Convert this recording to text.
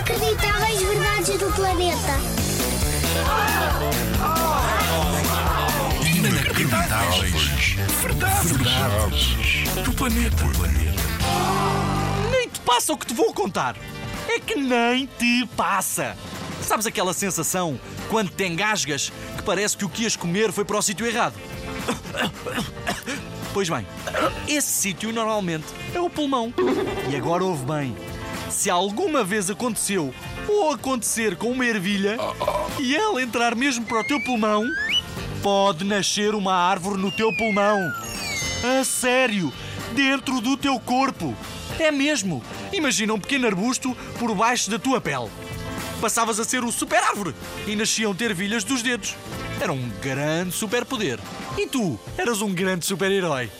Inacreditáveis verdades do planeta. Inacreditáveis. Verdades. Verdades. Do planeta. Nem te passa o que te vou contar. É que nem te passa. Sabes aquela sensação quando te engasgas que parece que o que ias comer foi para o sítio errado? Pois bem, esse sítio normalmente é o pulmão. E agora ouve bem. Se alguma vez aconteceu ou acontecer com uma ervilha e ela entrar mesmo para o teu pulmão, pode nascer uma árvore no teu pulmão. A sério, dentro do teu corpo. É mesmo. Imagina um pequeno arbusto por baixo da tua pele. Passavas a ser o super árvore e nasciam ter ervilhas dos dedos. Era um grande superpoder. E tu eras um grande super-herói.